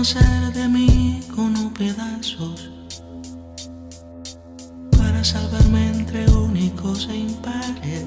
de mí con pedazos para salvarme entre únicos e impares,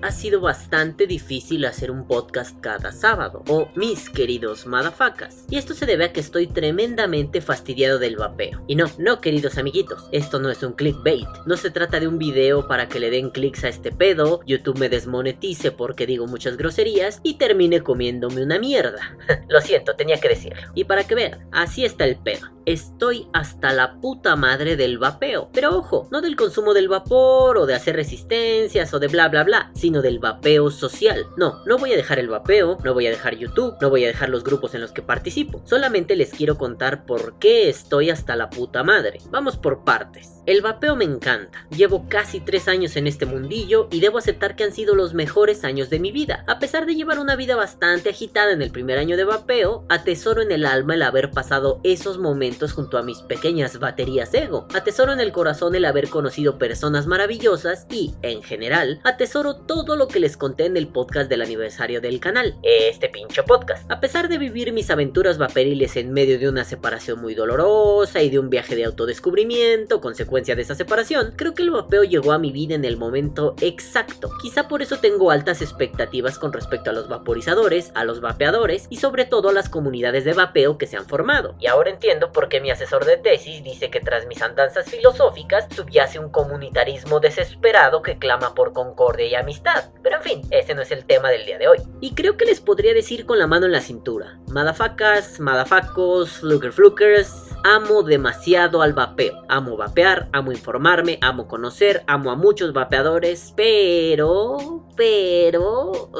Ha sido bastante difícil hacer un podcast cada sábado, o mis queridos madafacas. Y esto se debe a que estoy tremendamente fastidiado del vapeo. Y no, no queridos amiguitos, esto no es un clickbait. No se trata de un video para que le den clics a este pedo, YouTube me desmonetice porque digo muchas groserías y termine comiéndome una mierda. Lo siento, tenía que decirlo. Y para que vean, así está el pedo. Estoy hasta la puta madre del vapeo. Pero ojo, no del consumo del vapor o de hacer resistencias o de bla bla bla, sino del vapeo social. No, no voy a dejar el vapeo, no voy a dejar YouTube, no voy a dejar los grupos en los que participo. Solamente les quiero contar por qué estoy hasta la puta madre. Vamos por partes. El vapeo me encanta. Llevo casi tres años en este mundillo y debo aceptar que han sido los mejores años de mi vida. A pesar de llevar una vida bastante agitada en el primer año de vapeo, atesoro en el alma el haber pasado esos momentos junto a mis pequeñas baterías ego. Atesoro en el corazón el haber conocido personas maravillosas y, en general, atesoro todo lo que les conté en el podcast del aniversario del canal. Este pincho podcast. A pesar de vivir mis aventuras vaporiles en medio de una separación muy dolorosa y de un viaje de autodescubrimiento, consecuencia de esa separación, creo que el vapeo llegó a mi vida en el momento exacto. Quizá por eso tengo altas expectativas con respecto a los vaporizadores, a los vapeadores y sobre todo a las comunidades de vapeo que se han formado. Y ahora entiendo por qué mi asesor de tesis dice que tras mis andanzas filosóficas subyace un comunitarismo desesperado que clama por concordia y amistad. Pero en fin, ese no es el tema del día de hoy. Y creo que les podría decir con la mano en la cintura, madafacas, madafacos, fluker flukers, amo demasiado al vapeo. Amo vapear, amo informarme, amo conocer, amo a muchos vapeadores, pero... pero...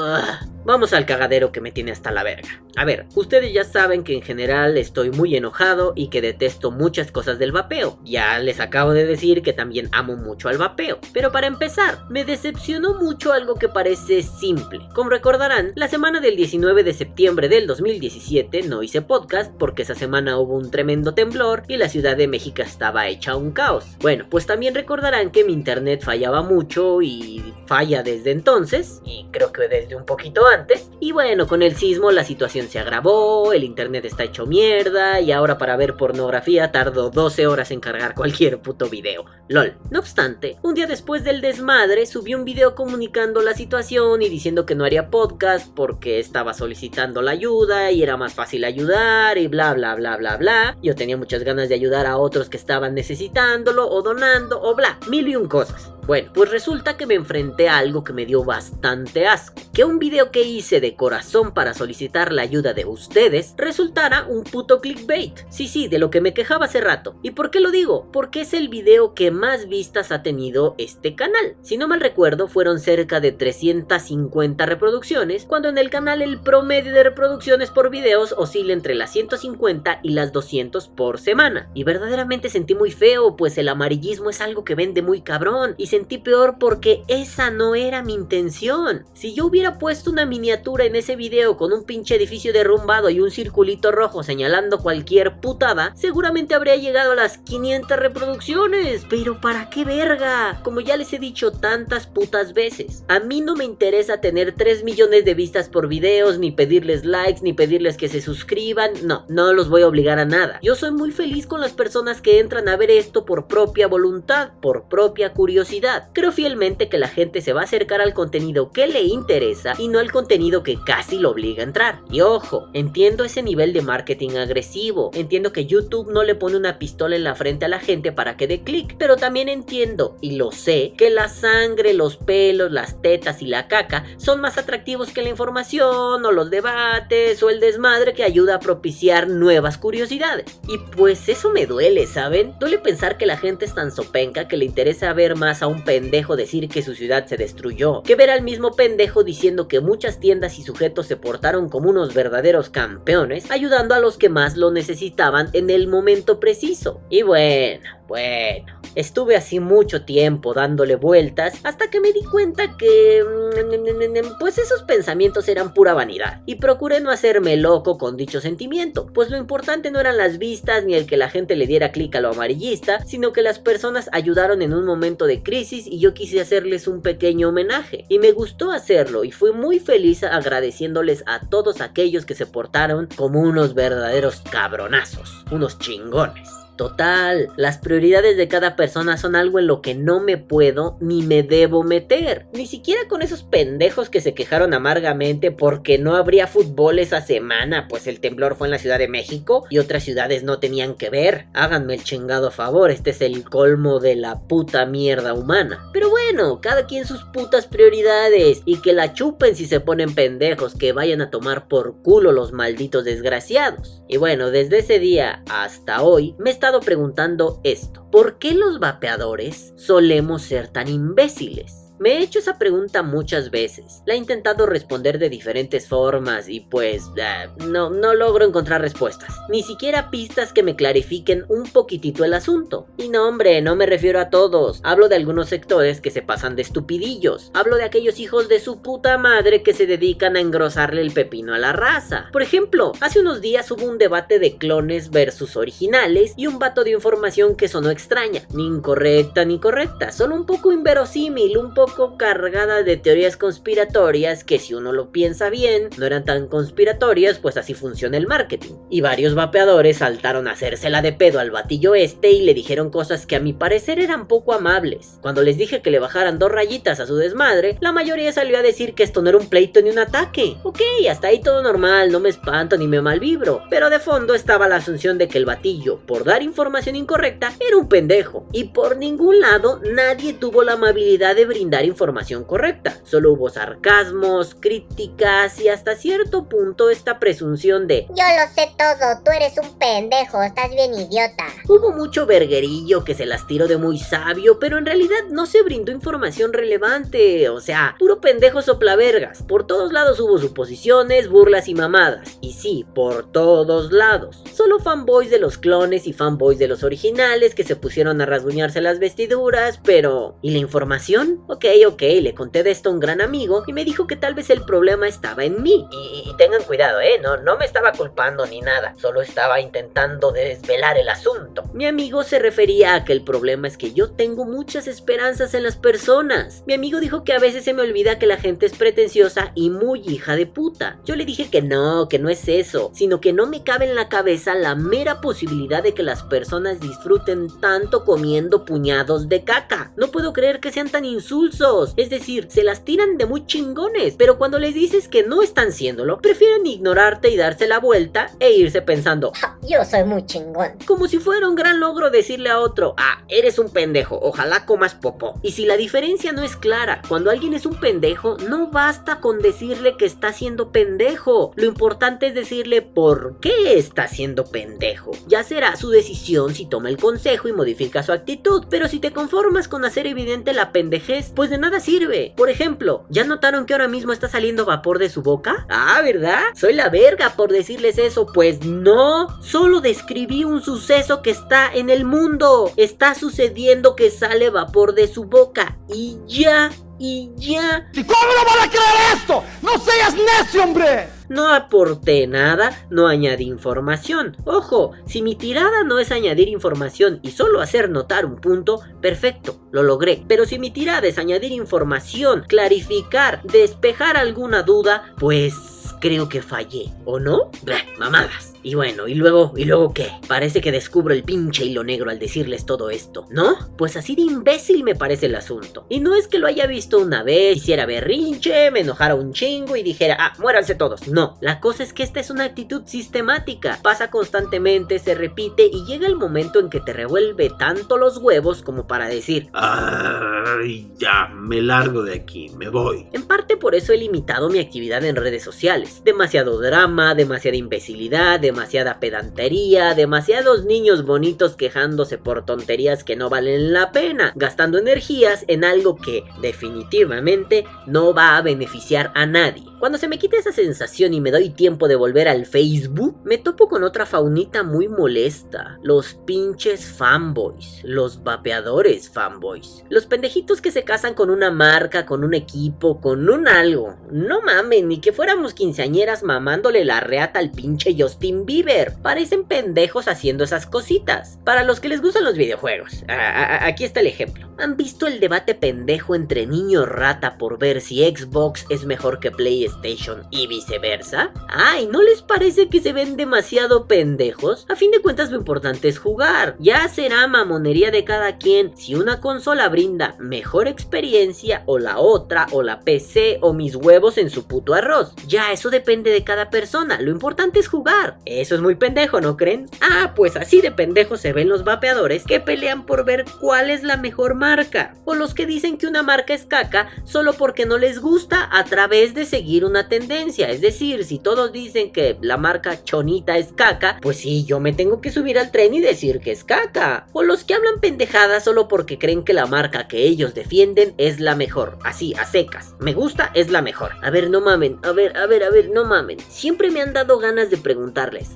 Vamos al cagadero que me tiene hasta la verga. A ver, ustedes ya saben que en general estoy muy enojado y que detesto muchas cosas del vapeo. Ya les acabo de decir que también amo mucho al vapeo. Pero para empezar, me decepcionó mucho algo que parece simple. Como recordarán, la semana del 19 de septiembre del 2017 no hice podcast porque esa semana hubo un tremendo temblor y la Ciudad de México estaba hecha un caos. Bueno, pues también recordarán que mi internet fallaba mucho y falla desde entonces, y creo que desde un poquito antes y bueno, con el sismo la situación se agravó, el internet está hecho mierda y ahora para ver pornografía tardo 12 horas en cargar cualquier puto video. LOL. No obstante, un día después del desmadre subí un video comunicando la situación y diciendo que no haría podcast porque estaba solicitando la ayuda y era más fácil ayudar y bla bla bla bla bla. Yo tenía muchas ganas de ayudar a otros que estaban necesitándolo o donando o bla, mil y un cosas. Bueno, pues resulta que me enfrenté a algo que me dio bastante asco. Que un video que hice de corazón para solicitar la ayuda de ustedes resultara un puto clickbait. Sí, sí, de lo que me quejaba hace rato. ¿Y por qué lo digo? Porque es el video que más vistas ha tenido este canal. Si no mal recuerdo, fueron cerca de 350 reproducciones, cuando en el canal el promedio de reproducciones por videos oscila entre las 150 y las 200 por semana. Y verdaderamente sentí muy feo, pues el amarillismo es algo que vende muy cabrón y sentí peor porque esa no era mi intención. Si yo hubiera puesto una miniatura en ese video con un pinche edificio derrumbado y un circulito rojo señalando cualquier putada, seguramente habría llegado a las 500 reproducciones. Pero ¿para qué verga? Como ya les he dicho tantas putas veces, a mí no me interesa tener 3 millones de vistas por videos, ni pedirles likes, ni pedirles que se suscriban. No, no los voy a obligar a nada. Yo soy muy feliz con las personas que entran a ver esto por propia voluntad, por propia curiosidad Creo fielmente que la gente se va a acercar al contenido que le interesa y no al contenido que casi lo obliga a entrar. Y ojo, entiendo ese nivel de marketing agresivo, entiendo que YouTube no le pone una pistola en la frente a la gente para que dé clic, pero también entiendo, y lo sé, que la sangre, los pelos, las tetas y la caca son más atractivos que la información o los debates o el desmadre que ayuda a propiciar nuevas curiosidades. Y pues eso me duele, ¿saben? Duele pensar que la gente es tan sopenca que le interesa ver más a un pendejo decir que su ciudad se destruyó, que ver al mismo pendejo diciendo que muchas tiendas y sujetos se portaron como unos verdaderos campeones, ayudando a los que más lo necesitaban en el momento preciso. Y bueno, Bueno, estuve así mucho tiempo dándole vueltas hasta que me di cuenta que... mm, Pues esos pensamientos eran pura vanidad. Y procuré no hacerme loco con dicho sentimiento, pues lo importante no eran las vistas ni el que la gente le diera clic a lo amarillista, sino que las personas ayudaron en un momento de crisis y yo quise hacerles un pequeño homenaje. Y me gustó hacerlo y fui muy feliz agradeciéndoles a todos aquellos que se portaron como unos verdaderos cabronazos, unos chingones. Total, las prioridades de cada persona son algo en lo que no me puedo ni me debo meter. Ni siquiera con esos pendejos que se quejaron amargamente porque no habría fútbol esa semana, pues el temblor fue en la Ciudad de México y otras ciudades no tenían que ver. Háganme el chingado favor, este es el colmo de la puta mierda humana. Pero bueno, cada quien sus putas prioridades y que la chupen si se ponen pendejos, que vayan a tomar por culo los malditos desgraciados. Y bueno, desde ese día hasta hoy me he estado preguntando esto. ¿Por qué los vapeadores solemos ser tan imbéciles? Me he hecho esa pregunta muchas veces. La he intentado responder de diferentes formas y pues eh, no, no logro encontrar respuestas. Ni siquiera pistas que me clarifiquen un poquitito el asunto. Y no hombre, no me refiero a todos. Hablo de algunos sectores que se pasan de estupidillos. Hablo de aquellos hijos de su puta madre que se dedican a engrosarle el pepino a la raza. Por ejemplo, hace unos días hubo un debate de clones versus originales y un vato de información que sonó extraña. Ni incorrecta ni correcta. Solo un poco inverosímil, un poco cargada de teorías conspiratorias que si uno lo piensa bien, no eran tan conspiratorias, pues así funciona el marketing. Y varios vapeadores saltaron a hacérsela de pedo al batillo este y le dijeron cosas que a mi parecer eran poco amables. Cuando les dije que le bajaran dos rayitas a su desmadre, la mayoría salió a decir que esto no era un pleito ni un ataque. Ok, hasta ahí todo normal, no me espanto ni me malvibro. Pero de fondo estaba la asunción de que el batillo, por dar información incorrecta, era un pendejo. Y por ningún lado nadie tuvo la amabilidad de brindar información correcta. Solo hubo sarcasmos, críticas y hasta cierto punto esta presunción de Yo lo sé todo, tú eres un pendejo, estás bien idiota. Hubo mucho verguerillo que se las tiró de muy sabio, pero en realidad no se brindó información relevante. O sea, puro pendejo soplavergas. Por todos lados hubo suposiciones, burlas y mamadas. Y sí, por todos lados. Solo fanboys de los clones y fanboys de los originales que se pusieron a rasguñarse las vestiduras, pero... ¿Y la información? Ok, ok, le conté de esto a un gran amigo y me dijo que tal vez el problema estaba en mí. Y, y tengan cuidado, eh, no, no me estaba culpando ni nada, solo estaba intentando desvelar el asunto. Mi amigo se refería a que el problema es que yo tengo muchas esperanzas en las personas. Mi amigo dijo que a veces se me olvida que la gente es pretenciosa y muy hija de puta. Yo le dije que no, que no es eso, sino que no me cabe en la cabeza la mera posibilidad de que las personas disfruten tanto comiendo puñados de caca. No puedo creer que sean tan insulsos. Es decir, se las tiran de muy chingones, pero cuando les dices que no están siéndolo, prefieren ignorarte y darse la vuelta e irse pensando, Yo soy muy chingón. como si fuera un gran logro decirle a otro, ah, eres un pendejo, ojalá comas popó. Y si la diferencia no es clara, cuando alguien es un pendejo, no basta con decirle que está siendo pendejo. Lo importante es decirle por qué está siendo pendejo. Ya será su decisión si toma el consejo y modifica su actitud, pero si te conformas con hacer evidente la pendejez, pues de nada sirve. Por ejemplo, ¿ya notaron que ahora mismo está saliendo vapor de su boca? Ah, ¿verdad? Soy la verga por decirles eso. Pues no, solo describí un suceso que está en el mundo. Está sucediendo que sale vapor de su boca. Y ya, y ya. ¿Y cómo no van a creer esto? ¡No seas necio, hombre! No aporté nada, no añadí información. Ojo, si mi tirada no es añadir información y solo hacer notar un punto, perfecto, lo logré. Pero si mi tirada es añadir información, clarificar, despejar alguna duda, pues creo que fallé, ¿o no? Bah, mamadas. Y bueno, ¿y luego? ¿Y luego qué? Parece que descubro el pinche hilo negro al decirles todo esto, ¿no? Pues así de imbécil me parece el asunto. Y no es que lo haya visto una vez, hiciera berrinche, me enojara un chingo y dijera, ah, muéranse todos. No, la cosa es que esta es una actitud sistemática. Pasa constantemente, se repite y llega el momento en que te revuelve tanto los huevos como para decir, Ay, ya, me largo de aquí, me voy. En parte por eso he limitado mi actividad en redes sociales. Demasiado drama, demasiada imbecilidad, demasiada pedantería, demasiados niños bonitos quejándose por tonterías que no valen la pena, gastando energías en algo que definitivamente no va a beneficiar a nadie. Cuando se me quita esa sensación y me doy tiempo de volver al Facebook, me topo con otra faunita muy molesta. Los pinches fanboys, los vapeadores fanboys. Los pendejitos que se casan con una marca, con un equipo, con un algo. No mamen, ni que fuéramos quinceañeras mamándole la reata al pinche Justin Bieber. Parecen pendejos haciendo esas cositas. Para los que les gustan los videojuegos, aquí está el ejemplo. ¿Han visto el debate pendejo entre niño rata por ver si Xbox es mejor que PlayStation? Station y viceversa? Ay, ¿no les parece que se ven demasiado pendejos? A fin de cuentas lo importante es jugar. Ya será mamonería de cada quien si una consola brinda mejor experiencia o la otra o la PC o mis huevos en su puto arroz. Ya eso depende de cada persona. Lo importante es jugar. Eso es muy pendejo, ¿no creen? Ah, pues así de pendejos se ven los vapeadores que pelean por ver cuál es la mejor marca. O los que dicen que una marca es caca solo porque no les gusta a través de seguir una tendencia. Es decir, si todos dicen que la marca chonita es caca, pues sí, yo me tengo que subir al tren y decir que es caca. O los que hablan pendejadas solo porque creen que la marca que ellos defienden es la mejor. Así, a secas. Me gusta, es la mejor. A ver, no mamen. A ver, a ver, a ver, no mamen. Siempre me han dado ganas de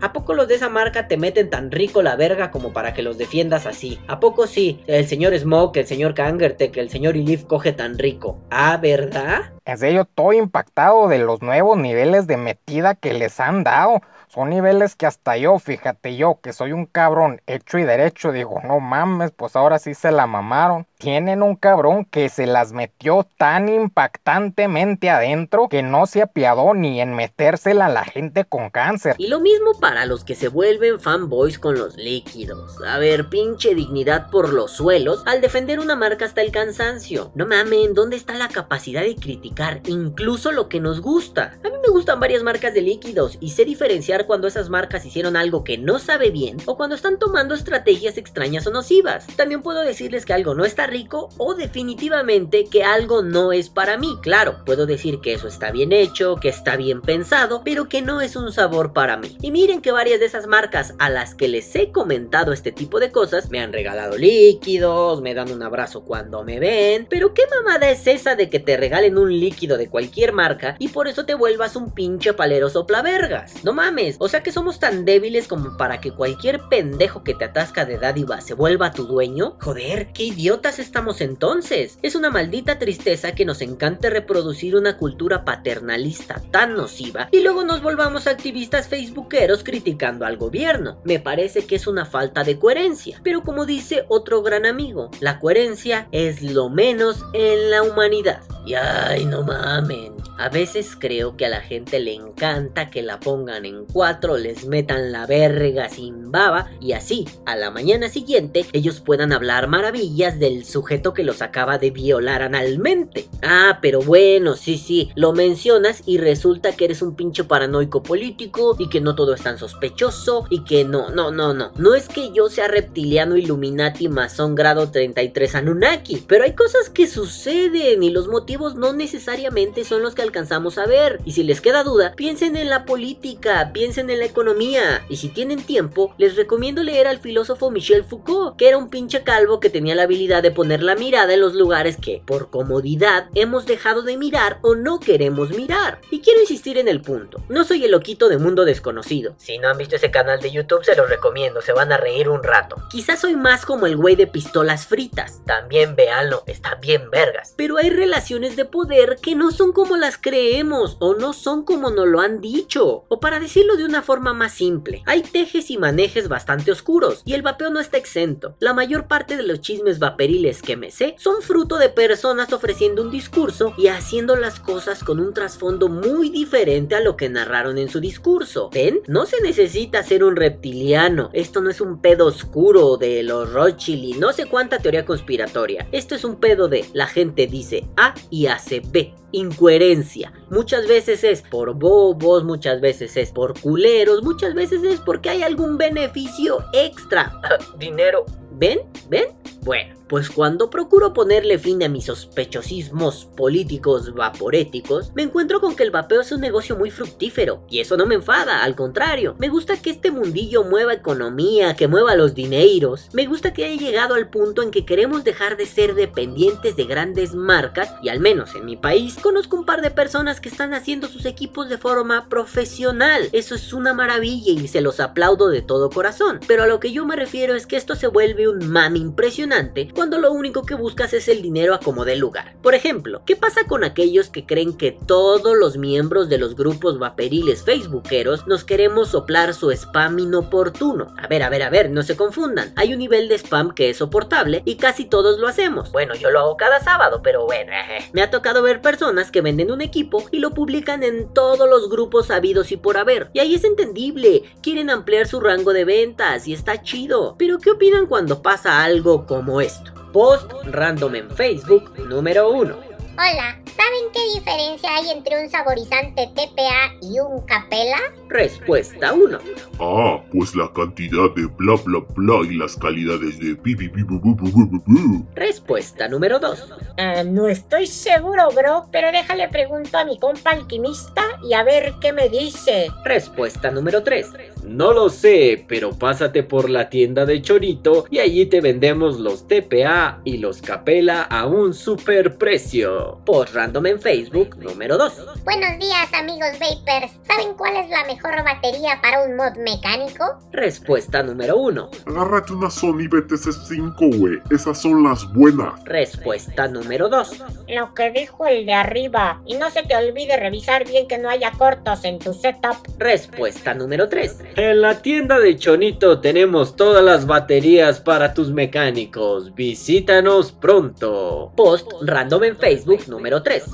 ¿A poco los de esa marca te meten tan rico la verga como para que los defiendas así? ¿A poco sí? El señor Smoke, el señor Kangertek, el señor Ilif coge tan rico. ¿Ah, verdad? En serio, estoy impactado de los nuevos niveles de metida que les han dado. Son niveles que hasta yo, fíjate yo, que soy un cabrón hecho y derecho, digo, no mames, pues ahora sí se la mamaron. Tienen un cabrón que se las metió tan impactantemente adentro que no se apiadó ni en metérsela a la gente con cáncer. Y lo mismo para los que se vuelven fanboys con los líquidos. A ver, pinche dignidad por los suelos al defender una marca hasta el cansancio. No mamen, ¿dónde está la capacidad de criticar incluso lo que nos gusta? A mí me gustan varias marcas de líquidos y sé diferenciar cuando esas marcas hicieron algo que no sabe bien o cuando están tomando estrategias extrañas o nocivas. También puedo decirles que algo no está rico o definitivamente que algo no es para mí. Claro, puedo decir que eso está bien hecho, que está bien pensado, pero que no es un sabor para mí. Y miren que varias de esas marcas a las que les he comentado este tipo de cosas me han regalado líquidos, me dan un abrazo cuando me ven, pero qué mamada es esa de que te regalen un líquido de cualquier marca y por eso te vuelvas un pinche palero soplavergas. No mames, o sea que somos tan débiles como para que cualquier pendejo que te atasca de dádiva se vuelva tu dueño. Joder, qué idiotas estamos entonces. Es una maldita tristeza que nos encante reproducir una cultura paternalista tan nociva y luego nos volvamos activistas facebookeros criticando al gobierno. Me parece que es una falta de coherencia. Pero como dice otro gran amigo, la coherencia es lo menos en la humanidad. Y ay, no mamen. A veces creo que a la gente le encanta que la pongan en cuatro, les metan la verga sin baba y así, a la mañana siguiente, ellos puedan hablar maravillas del sujeto que los acaba de violar analmente. Ah, pero bueno, sí, sí, lo mencionas y resulta que eres un pincho paranoico político y que no todo es tan sospechoso y que no, no, no, no. No es que yo sea reptiliano Illuminati masón grado 33 Anunnaki, pero hay cosas que suceden y los motivos no necesariamente son los que alcanzamos a ver. Y si les queda duda, piensen en la política, piensen en la economía. Y si tienen tiempo, les recomiendo leer al filósofo Michel Foucault, que era un pinche calvo que tenía la habilidad de poner la mirada en los lugares que, por comodidad, hemos dejado de mirar o no queremos mirar. Y quiero insistir en el punto. No soy el loquito de mundo desconocido. Si no han visto ese canal de YouTube, se los recomiendo, se van a reír un rato. Quizás soy más como el güey de pistolas fritas. También véanlo, está bien vergas. Pero hay relaciones de poder que no son como las creemos o no son como nos lo han dicho. O para decirlo de una forma más simple, hay tejes y manejes bastante oscuros y el vapeo no está exento. La mayor parte de los chismes vaperiles que me sé son fruto de personas ofreciendo un discurso y haciendo las cosas con un trasfondo muy diferente a lo que narraron en su discurso. ¿Ven? No se necesita ser un reptiliano. Esto no es un pedo oscuro de los Rothschild y no sé cuánta teoría conspiratoria. Esto es un pedo de la gente dice A y hace B incoherencia. Muchas veces es por bobos, muchas veces es por culeros, muchas veces es porque hay algún beneficio extra. Dinero. ¿Ven? ¿Ven? Bueno, pues cuando procuro ponerle fin a mis sospechosismos políticos vaporéticos, me encuentro con que el vapeo es un negocio muy fructífero. Y eso no me enfada, al contrario. Me gusta que este mundillo mueva economía, que mueva los dineros. Me gusta que haya llegado al punto en que queremos dejar de ser dependientes de grandes marcas y al menos en mi país conozco un par de personas que están haciendo sus equipos de forma profesional. Eso es una maravilla y se los aplaudo de todo corazón. Pero a lo que yo me refiero es que esto se vuelve un mami impresionante cuando lo único que buscas es el dinero a como dé lugar. Por ejemplo, ¿qué pasa con aquellos que creen que todos los miembros de los grupos vaperiles facebookeros nos queremos soplar su spam inoportuno? A ver, a ver, a ver, no se confundan. Hay un nivel de spam que es soportable y casi todos lo hacemos. Bueno, yo lo hago cada sábado, pero bueno, me ha tocado ver personas que venden un equipo y lo publican en todos los grupos habidos y por haber. Y ahí es entendible, quieren ampliar su rango de ventas y está chido. Pero ¿qué opinan cuando pasa algo como esto? Post random en Facebook número 1. Hola, ¿saben qué diferencia hay entre un saborizante TPA y un capela? Respuesta 1. Ah, pues la cantidad de bla bla bla y las calidades de pi pi pi bu, bu, bu. Respuesta número 2. Ah, no estoy seguro, bro, pero déjale pregunto a mi compa alquimista y a ver qué me dice. Respuesta número 3. No lo sé, pero pásate por la tienda de Chorito y allí te vendemos los TPA y los Capela a un super precio. Post random en Facebook número 2. Buenos días, amigos vapers. ¿Saben cuál es la mejor batería para un mod mecánico? Respuesta número 1. Agárrate una Sony BTC5, güey. Esas son las buenas. Respuesta número 2. Lo que dijo el de arriba. Y no se te olvide revisar bien que no haya cortos en tu setup. Respuesta número 3. En la tienda de Chonito tenemos todas las baterías para tus mecánicos. Visítanos pronto. Post random en Facebook número 3.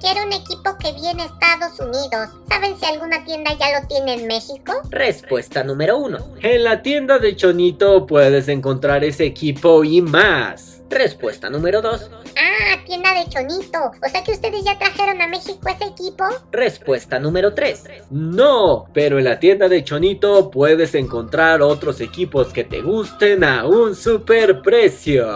Quiero un equipo que viene a Estados Unidos. ¿Saben si alguna tienda ya lo tiene en México? Respuesta número 1. En la tienda de Chonito puedes encontrar ese equipo y más. Respuesta número 2. Ah, tienda de Chonito. O sea que ustedes ya trajeron a México ese equipo. Respuesta número 3. No, pero en la tienda de Chonito puedes encontrar otros equipos que te gusten a un super precio.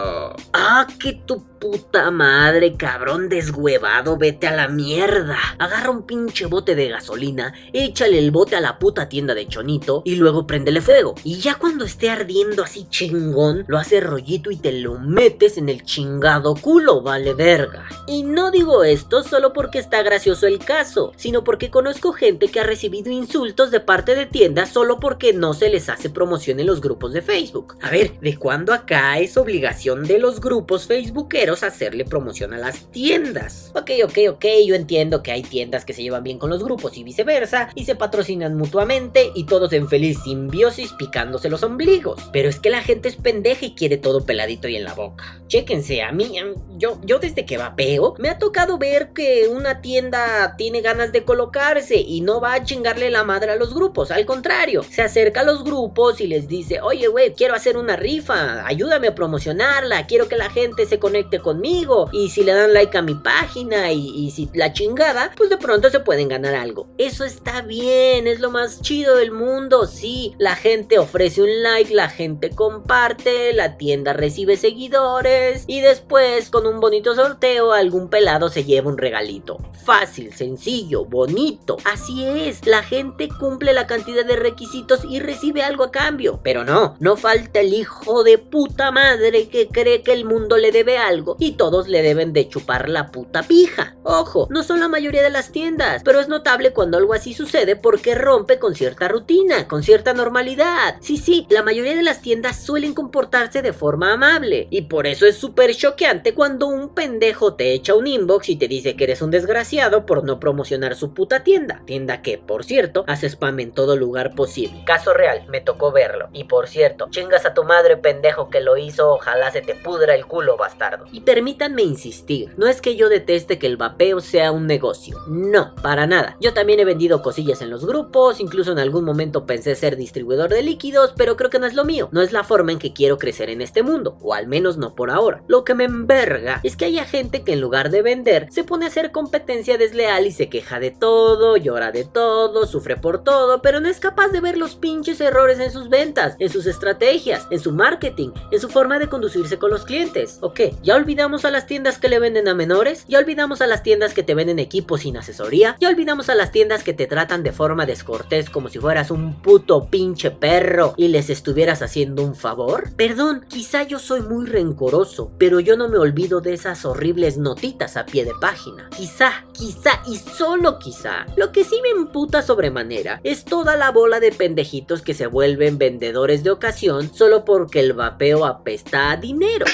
Ah, que tu puta madre, cabrón deshuevado, vete a la mierda. Agarra un pinche bote de gasolina, échale el bote a la puta tienda de Chonito y luego préndele fuego. Y ya cuando esté ardiendo así chingón, lo haces rollito y te lo metes en el chingado culo, vale verga. Y no digo esto solo porque está gracioso el caso, sino porque conozco gente que ha recibido insultos de parte de tiendas solo porque no se les hace promoción en los grupos de Facebook. A ver, ¿de cuándo acá es obligación de los grupos facebookeros hacerle promoción a las tiendas? Ok, ok, ok, yo entiendo que hay tiendas que se llevan bien con los grupos y viceversa, y se patrocinan mutuamente y todos en feliz simbiosis picándose los ombligos. Pero es que la gente es pendeja y quiere todo peladito y en la boca. Chéquense, a mí, yo, yo desde que vapeo, me ha tocado ver que una tienda tiene ganas de colocarse y no va a chingarle la madre a los grupos, al contrario, se acerca a los grupos y les dice, oye, güey, quiero hacer una rifa, ayúdame a promocionarla, quiero que la gente se conecte conmigo y si le dan like a mi página y, y si la chingada, pues de pronto se pueden ganar algo. Eso está bien, es lo más chido del mundo, sí, la gente ofrece un like, la gente comparte, la tienda recibe seguidores y después con un bonito sorteo algún pelado se lleva un regalito. Fácil, sencillo, bonito. Así es, la gente cumple la cantidad de requisitos y recibe algo a cambio. Pero no, no falta el hijo de puta madre que cree que el mundo le debe algo y todos le deben de chupar la puta pija. Ojo, no son la mayoría de las tiendas, pero es notable cuando algo así sucede porque rompe con cierta rutina, con cierta normalidad. Sí, sí, la mayoría de las tiendas suelen comportarse de forma amable y por eso es súper choqueante cuando un pendejo te echa un inbox y te dice que eres un desgraciado por no promocionar su puta tienda. Tienda que, por cierto, hace spam en todo lugar posible. Caso real, me tocó verlo. Y por cierto, chingas a tu madre pendejo que lo hizo, ojalá se te pudra el culo bastardo. Y permítanme insistir, no es que yo deteste que el vapeo sea un negocio. No, para nada. Yo también he vendido cosillas en los grupos, incluso en algún momento pensé ser distribuidor de líquidos, pero creo que no es lo mío. No es la forma en que quiero crecer en este mundo, o al menos no por ahora. Lo que me enverga es que haya gente que en lugar de vender se pone a hacer competencia desleal y se queja de todo, llora de todo, sufre por todo, pero no es capaz de ver los pinches errores en sus ventas, en sus estrategias, en su marketing, en su forma de conducirse con los clientes. ¿Ok? ¿Ya olvidamos a las tiendas que le venden a menores? ¿Ya olvidamos a las tiendas que te venden equipos sin asesoría? ¿Ya olvidamos a las tiendas que te tratan de forma descortés como si fueras un puto pinche perro y les estuvieras haciendo un favor? Perdón, quizá yo soy muy rencoroso, pero yo no me olvido de esas horribles notitas a pie de página. Quizá, quizá y solo quizá. Lo que sí me emputa sobremanera es toda la bola de pendejitos que se vuelven vendedores de ocasión solo porque el vapeo apesta a dinero.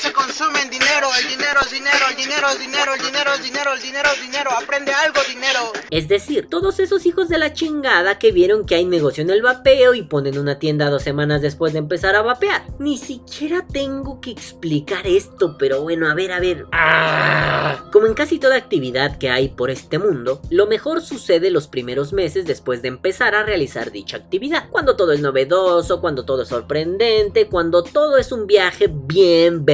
Se consume en dinero, el dinero es dinero, el dinero es dinero, el dinero es dinero, el dinero es dinero, aprende algo dinero. Es decir, todos esos hijos de la chingada que vieron que hay negocio en el vapeo y ponen una tienda dos semanas después de empezar a vapear. Ni siquiera tengo que explicar esto, pero bueno, a ver, a ver. ¡Ah! Como en casi toda actividad que hay por este mundo, lo mejor sucede los primeros meses después de empezar a realizar dicha actividad. Cuando todo es novedoso, cuando todo es sorprendente, cuando todo es un viaje bien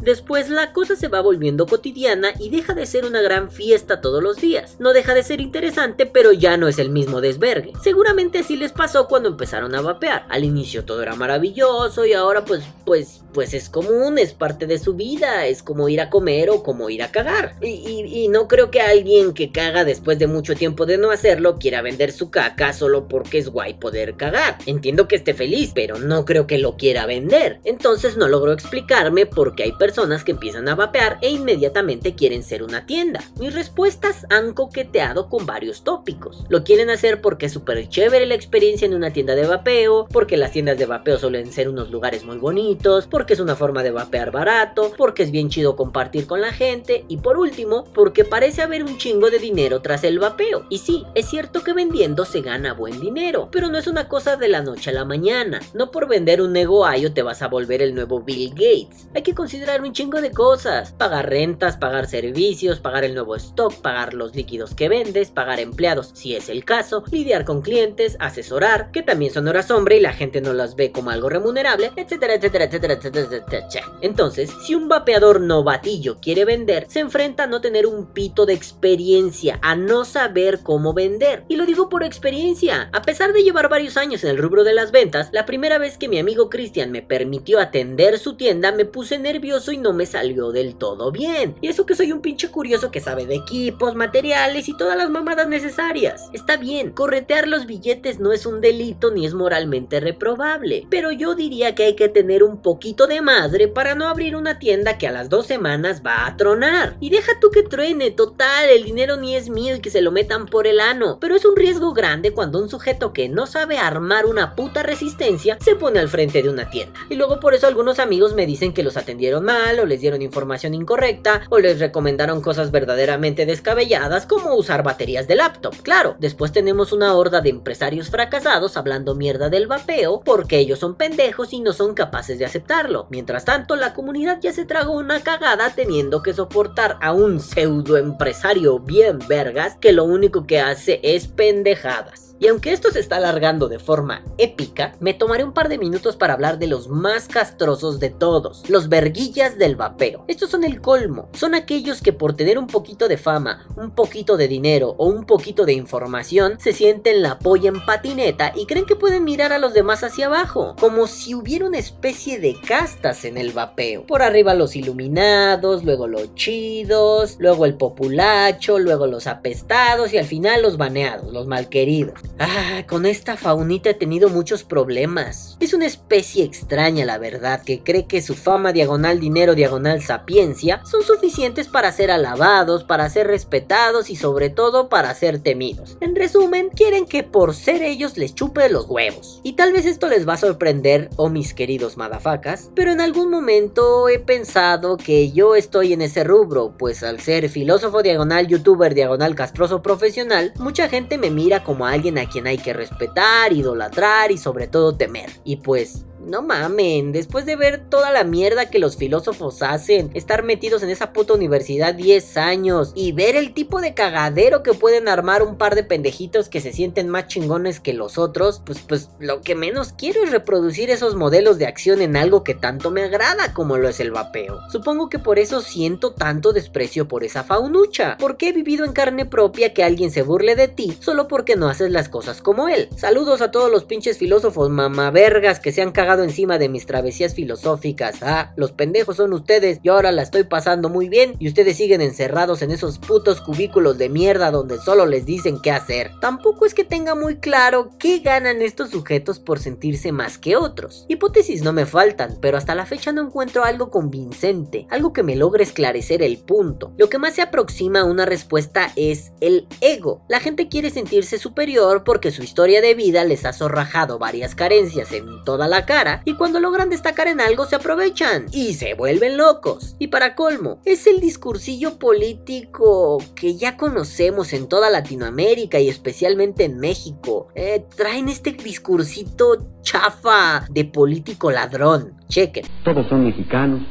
Después la cosa se va volviendo cotidiana y deja de ser una gran fiesta todos los días. No deja de ser interesante, pero ya no es el mismo desvergue. Seguramente así les pasó cuando empezaron a vapear. Al inicio todo era maravilloso y ahora pues, pues, pues es común, es parte de su vida, es como ir a comer o como ir a cagar. Y, y, y no creo que alguien que caga después de mucho tiempo de no hacerlo quiera vender su caca solo porque es guay poder cagar. Entiendo que esté feliz, pero no creo que lo quiera vender. Entonces no logro explicarme porque hay personas que empiezan a vapear e inmediatamente quieren ser una tienda. Mis respuestas han coqueteado con varios tópicos. Lo quieren hacer porque es súper chévere la experiencia en una tienda de vapeo, porque las tiendas de vapeo suelen ser unos lugares muy bonitos, porque es una forma de vapear barato, porque es bien chido compartir con la gente y por último, porque parece haber un chingo de dinero tras el vapeo. Y sí, es cierto que vendiendo se gana buen dinero, pero no es una cosa de la noche a la mañana. No por vender un nego te vas a volver el nuevo Bill Gates hay que considerar un chingo de cosas. Pagar rentas, pagar servicios, pagar el nuevo stock, pagar los líquidos que vendes, pagar empleados si es el caso, lidiar con clientes, asesorar, que también son horas hombre y la gente no las ve como algo remunerable, etcétera, etcétera, etcétera, etcétera, etcétera. Entonces, si un vapeador novatillo quiere vender, se enfrenta a no tener un pito de experiencia, a no saber cómo vender. Y lo digo por experiencia. A pesar de llevar varios años en el rubro de las ventas, la primera vez que mi amigo Cristian me permitió atender su tienda me puse nervioso y no me salió del todo bien. Y eso que soy un pinche curioso que sabe de equipos, materiales y todas las mamadas necesarias. Está bien, corretear los billetes no es un delito ni es moralmente reprobable, pero yo diría que hay que tener un poquito de madre para no abrir una tienda que a las dos semanas va a tronar. Y deja tú que truene, total, el dinero ni es mío y que se lo metan por el ano. Pero es un riesgo grande cuando un sujeto que no sabe armar una puta resistencia se pone al frente de una tienda. Y luego por eso algunos amigos me dicen que los atendieron mal o les dieron información incorrecta o les recomendaron cosas verdaderamente descabelladas como usar baterías de laptop. Claro, después tenemos una horda de empresarios fracasados hablando mierda del vapeo porque ellos son pendejos y no son capaces de aceptarlo. Mientras tanto, la comunidad ya se tragó una cagada teniendo que soportar a un pseudo empresario bien vergas que lo único que hace es pendejadas. Y aunque esto se está alargando de forma épica, me tomaré un par de minutos para hablar de los más castrosos de todos, los verguillas del vapeo. Estos son el colmo, son aquellos que por tener un poquito de fama, un poquito de dinero o un poquito de información, se sienten la polla en patineta y creen que pueden mirar a los demás hacia abajo, como si hubiera una especie de castas en el vapeo. Por arriba los iluminados, luego los chidos, luego el populacho, luego los apestados y al final los baneados, los malqueridos. Ah, con esta faunita he tenido muchos problemas. Es una especie extraña, la verdad, que cree que su fama diagonal dinero diagonal sapiencia son suficientes para ser alabados, para ser respetados y sobre todo para ser temidos. En resumen, quieren que por ser ellos les chupe los huevos. Y tal vez esto les va a sorprender, oh mis queridos madafacas, pero en algún momento he pensado que yo estoy en ese rubro, pues al ser filósofo diagonal youtuber diagonal castroso profesional, mucha gente me mira como alguien a quien hay que respetar, idolatrar y sobre todo temer. Y pues No mamen, después de ver toda la mierda que los filósofos hacen, estar metidos en esa puta universidad 10 años y ver el tipo de cagadero que pueden armar un par de pendejitos que se sienten más chingones que los otros, pues pues lo que menos quiero es reproducir esos modelos de acción en algo que tanto me agrada como lo es el vapeo. Supongo que por eso siento tanto desprecio por esa faunucha, porque he vivido en carne propia que alguien se burle de ti solo porque no haces las cosas como él. Saludos a todos los pinches filósofos mamavergas que se han cagado encima de mis travesías filosóficas. Ah, los pendejos son ustedes, yo ahora la estoy pasando muy bien y ustedes siguen encerrados en esos putos cubículos de mierda donde solo les dicen qué hacer. Tampoco es que tenga muy claro qué ganan estos sujetos por sentirse más que otros. Hipótesis no me faltan, pero hasta la fecha no encuentro algo convincente, algo que me logre esclarecer el punto. Lo que más se aproxima a una respuesta es el ego. La gente quiere sentirse superior porque su historia de vida les ha zorrajado varias carencias en toda la cara y cuando logran destacar en algo se aprovechan y se vuelven locos. Y para colmo, es el discursillo político que ya conocemos en toda Latinoamérica y especialmente en México. Eh, traen este discursito chafa de político ladrón. Chequen. Todos son mexicanos,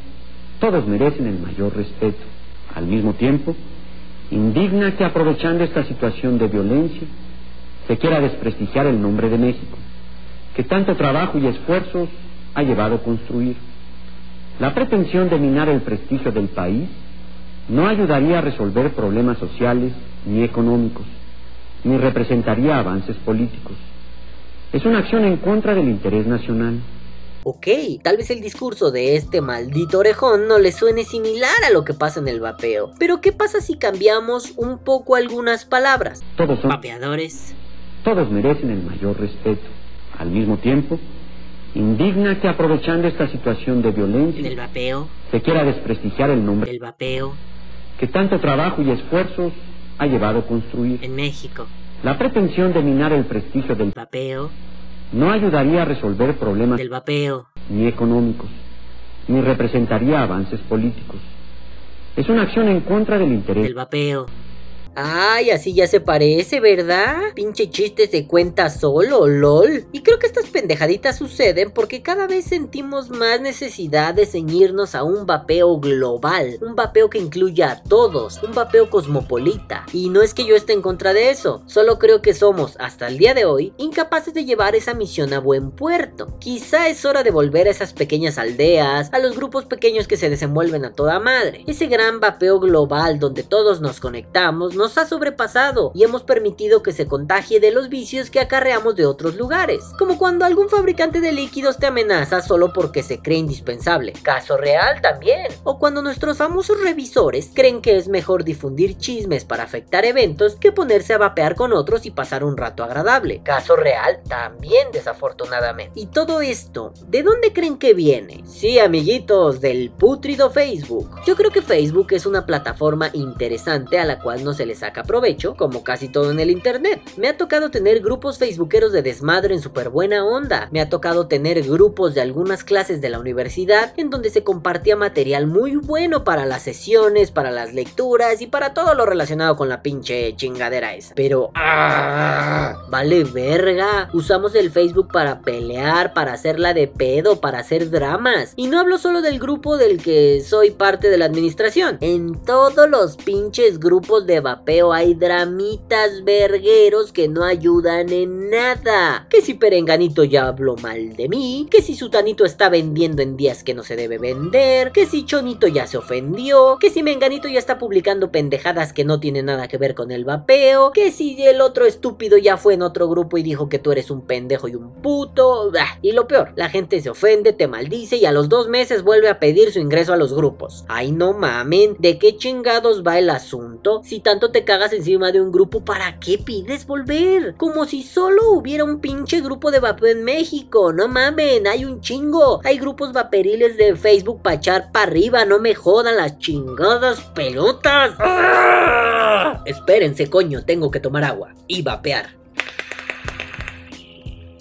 todos merecen el mayor respeto. Al mismo tiempo, indigna que aprovechando esta situación de violencia se quiera desprestigiar el nombre de México, que tanto trabajo y esfuerzos ha llevado a construir. La pretensión de minar el prestigio del país no ayudaría a resolver problemas sociales ni económicos, ni representaría avances políticos. Es una acción en contra del interés nacional. Ok, tal vez el discurso de este maldito orejón no le suene similar a lo que pasa en el vapeo. Pero ¿qué pasa si cambiamos un poco algunas palabras? Todos son Vapeadores. todos merecen el mayor respeto. Al mismo tiempo, indigna que aprovechando esta situación de violencia Del vapeo. se quiera desprestigiar el nombre El vapeo. que tanto trabajo y esfuerzos ha llevado a construir. En México. La pretensión de minar el prestigio del Vapeo. no ayudaría a resolver problemas Del vapeo. ni económicos, ni representaría avances políticos. Es una acción en contra del interés Del vapeo. Ay, así ya se parece, ¿verdad? Pinche chiste se cuenta solo, lol. Y creo que estas pendejaditas suceden porque cada vez sentimos más necesidad de ceñirnos a un vapeo global. Un vapeo que incluya a todos. Un vapeo cosmopolita. Y no es que yo esté en contra de eso. Solo creo que somos, hasta el día de hoy, incapaces de llevar esa misión a buen puerto. Quizá es hora de volver a esas pequeñas aldeas, a los grupos pequeños que se desenvuelven a toda madre. Ese gran vapeo global donde todos nos conectamos nos ha sobrepasado y hemos permitido que se contagie de los vicios que acarreamos de otros lugares. Como cuando algún fabricante de líquidos te amenaza solo porque se cree indispensable. Caso real también. O cuando nuestros famosos revisores creen que es mejor difundir chismes para afectar eventos que ponerse a vapear con otros y pasar un rato agradable. Caso real también desafortunadamente. Y todo esto, ¿de dónde creen que viene? Sí, amiguitos, del putrido Facebook. Yo creo que Facebook es una plataforma interesante a la cual no se le saca provecho, como casi todo en el internet. Me ha tocado tener grupos facebookeros de desmadre en súper buena onda. Me ha tocado tener grupos de algunas clases de la universidad en donde se compartía material muy bueno para las sesiones, para las lecturas y para todo lo relacionado con la pinche chingadera esa. Pero, ¡ah! Vale verga. Usamos el Facebook para pelear, para hacerla de pedo, para hacer dramas. Y no hablo solo del grupo del que soy parte de la administración. En todos los pinches grupos de hay dramitas vergueros que no ayudan en nada. Que si Perenganito ya habló mal de mí, que si Sutanito está vendiendo en días que no se debe vender, que si Chonito ya se ofendió, que si Menganito ya está publicando pendejadas que no tienen nada que ver con el vapeo, que si el otro estúpido ya fue en otro grupo y dijo que tú eres un pendejo y un puto. Y lo peor, la gente se ofende, te maldice y a los dos meses vuelve a pedir su ingreso a los grupos. Ay, no mamen, ¿de qué chingados va el asunto? Si tanto te cagas encima de un grupo, ¿para qué pides volver? Como si solo hubiera un pinche grupo de vapeo en México. No mamen, hay un chingo. Hay grupos vaperiles de Facebook para echar para arriba. No me jodan las chingadas pelotas. ¡Ah! Espérense, coño, tengo que tomar agua y vapear.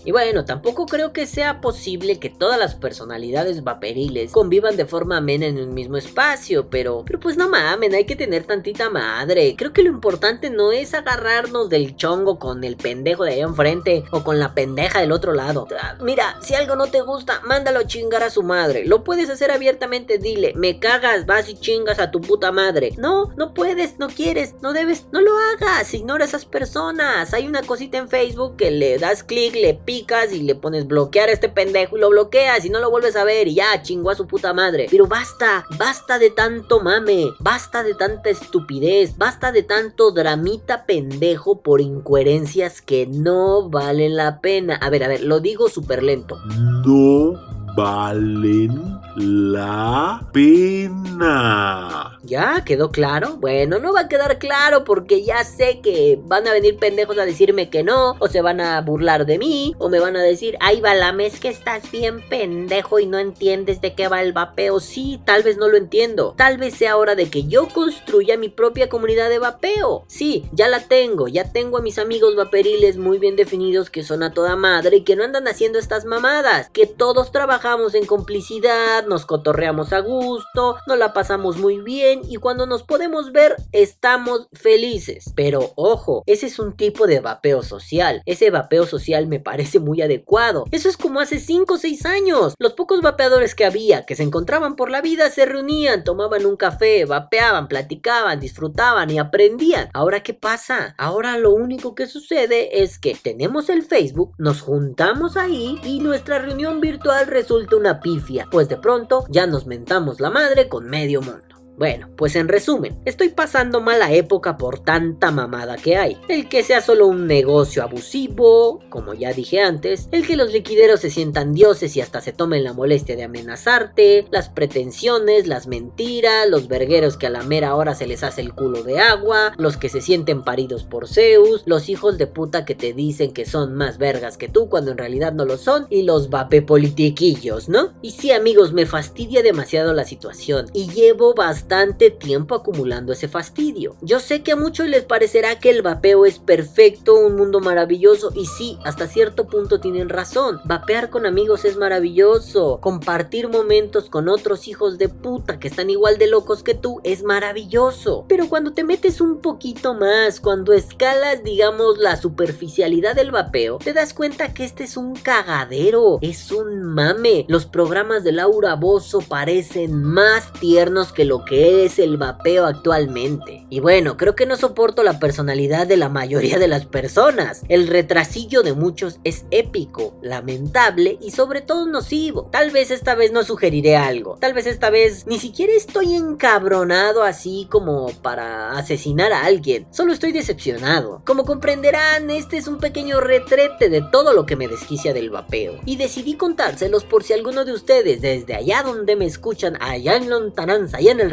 Y bueno, tampoco creo que sea posible que todas las personalidades vaporiles convivan de forma amena en un mismo espacio, pero, pero pues no mamen, hay que tener tantita madre. Creo que lo importante no es agarrarnos del chongo con el pendejo de allá enfrente o con la pendeja del otro lado. Ah, Mira, si algo no te gusta, mándalo a chingar a su madre. Lo puedes hacer abiertamente, dile, me cagas, vas y chingas a tu puta madre. No, no puedes, no quieres, no debes, no lo hagas, ignora a esas personas. Hay una cosita en Facebook que le das clic, le picas y le pones bloquear a este pendejo y lo bloqueas y no lo vuelves a ver y ya chingó a su puta madre. Pero basta, basta de tanto mame, basta de tanta estupidez, basta de tanto dramita pendejo por incoherencias que no valen la pena. A ver, a ver, lo digo súper lento. No valen la pena. ¿Ya? ¿Quedó claro? Bueno, no va a quedar claro porque ya sé que van a venir pendejos a decirme que no, o se van a burlar de mí, o me van a decir, ay, Balame, es que estás bien pendejo y no entiendes de qué va el vapeo. Sí, tal vez no lo entiendo. Tal vez sea hora de que yo construya mi propia comunidad de vapeo. Sí, ya la tengo, ya tengo a mis amigos vaperiles muy bien definidos que son a toda madre y que no andan haciendo estas mamadas, que todos trabajamos en complicidad, nos cotorreamos a gusto, nos la pasamos muy bien y cuando nos podemos ver estamos felices. Pero ojo, ese es un tipo de vapeo social. Ese vapeo social me parece muy adecuado. Eso es como hace 5 o 6 años. Los pocos vapeadores que había, que se encontraban por la vida, se reunían, tomaban un café, vapeaban, platicaban, disfrutaban y aprendían. Ahora, ¿qué pasa? Ahora lo único que sucede es que tenemos el Facebook, nos juntamos ahí y nuestra reunión virtual resulta una pifia, pues de pronto ya nos mentamos la madre con medio mundo. Bueno, pues en resumen, estoy pasando mala época por tanta mamada que hay. El que sea solo un negocio abusivo, como ya dije antes, el que los liquideros se sientan dioses y hasta se tomen la molestia de amenazarte, las pretensiones, las mentiras, los vergueros que a la mera hora se les hace el culo de agua, los que se sienten paridos por Zeus, los hijos de puta que te dicen que son más vergas que tú cuando en realidad no lo son, y los vape politiquillos, ¿no? Y sí amigos, me fastidia demasiado la situación y llevo bastante bastante tiempo acumulando ese fastidio. Yo sé que a muchos les parecerá que el vapeo es perfecto, un mundo maravilloso, y sí, hasta cierto punto tienen razón. Vapear con amigos es maravilloso. Compartir momentos con otros hijos de puta que están igual de locos que tú es maravilloso. Pero cuando te metes un poquito más, cuando escalas, digamos, la superficialidad del vapeo, te das cuenta que este es un cagadero, es un mame. Los programas de Laura Bozo parecen más tiernos que lo que es el vapeo actualmente. Y bueno, creo que no soporto la personalidad de la mayoría de las personas. El retrasillo de muchos es épico, lamentable y sobre todo nocivo. Tal vez esta vez no sugeriré algo. Tal vez esta vez ni siquiera estoy encabronado así como para asesinar a alguien. Solo estoy decepcionado. Como comprenderán, este es un pequeño retrete de todo lo que me desquicia del vapeo. Y decidí contárselos por si alguno de ustedes desde allá donde me escuchan, allá en Lontananza, allá en el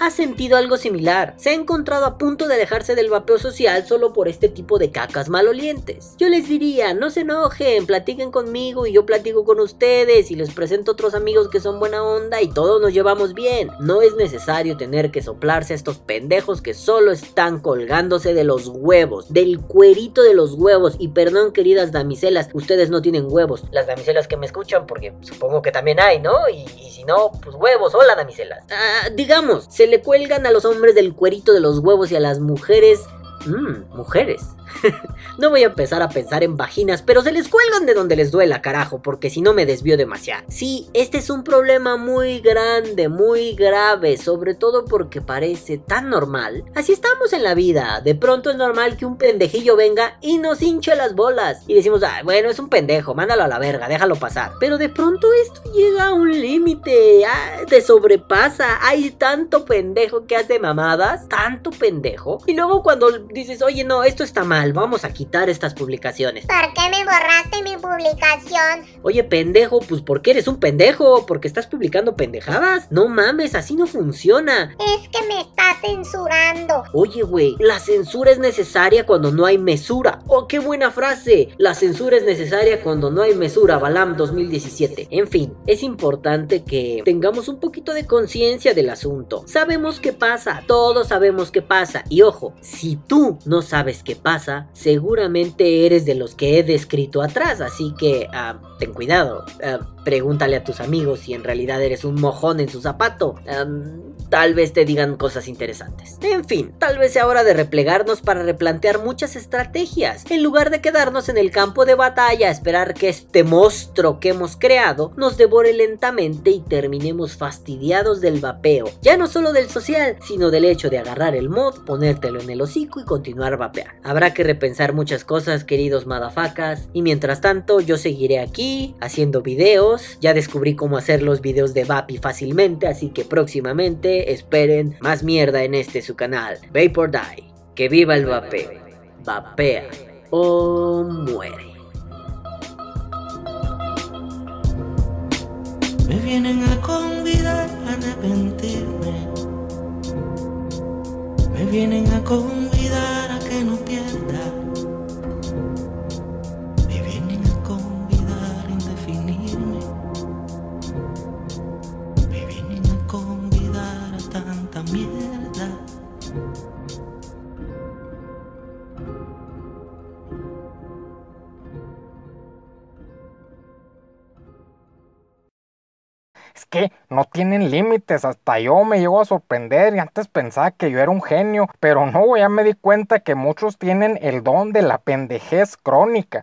ha sentido algo similar. Se ha encontrado a punto de alejarse del vapeo social solo por este tipo de cacas malolientes. Yo les diría, no se enojen, platiquen conmigo y yo platico con ustedes y les presento otros amigos que son buena onda y todos nos llevamos bien. No es necesario tener que soplarse a estos pendejos que solo están colgándose de los huevos, del cuerito de los huevos. Y perdón, queridas damiselas, ustedes no tienen huevos. Las damiselas que me escuchan, porque supongo que también hay, ¿no? Y, y si no, pues huevos, hola damiselas. Ah, digamos, se le cuelgan a los hombres del cuerito de los huevos y a las mujeres... Mmm, mujeres. no voy a empezar a pensar en vaginas, pero se les cuelgan de donde les duela, carajo, porque si no me desvío demasiado. Sí, este es un problema muy grande, muy grave, sobre todo porque parece tan normal. Así estamos en la vida. De pronto es normal que un pendejillo venga y nos hinche las bolas. Y decimos, ah, bueno, es un pendejo, mándalo a la verga, déjalo pasar. Pero de pronto esto llega a un límite, ah, te sobrepasa. Hay tanto pendejo que hace mamadas, tanto pendejo. Y luego cuando dices, oye, no, esto está mal vamos a quitar estas publicaciones. ¿Por qué me borraste mi publicación? Oye, pendejo, pues porque eres un pendejo, porque estás publicando pendejadas. No mames, así no funciona. Es que me está censurando. Oye, güey, la censura es necesaria cuando no hay mesura. Oh, qué buena frase. La censura es necesaria cuando no hay mesura, Balam 2017. En fin, es importante que tengamos un poquito de conciencia del asunto. Sabemos qué pasa, todos sabemos qué pasa. Y ojo, si tú no sabes qué pasa, seguramente eres de los que he descrito atrás, así que ah, ten cuidado. Ah, pregúntale a tus amigos si en realidad eres un mojón en su zapato. Am, tal vez te digan cosas interesantes. En fin, tal vez sea hora de replegarnos para replantear muchas estrategias, en lugar de quedarnos en el campo de batalla a esperar que este monstruo que hemos creado nos devore lentamente y terminemos fastidiados del vapeo, ya no solo del social, sino del hecho de agarrar el mod, ponértelo en el hocico y continuar vapear. Habrá que repensar muchas cosas, queridos madafacas, y mientras tanto yo seguiré aquí haciendo videos, ya descubrí cómo hacer los videos de Vapi fácilmente, así que próximamente esperen más mierda en este su canal, Vapor Die. Que viva el vapeo. Vapea o muere. Me vienen a convidar a arrepentirme. Me vienen a convidar a que no pierda. Es que no tienen límites, hasta yo me llego a sorprender y antes pensaba que yo era un genio, pero no, ya me di cuenta que muchos tienen el don de la pendejez crónica.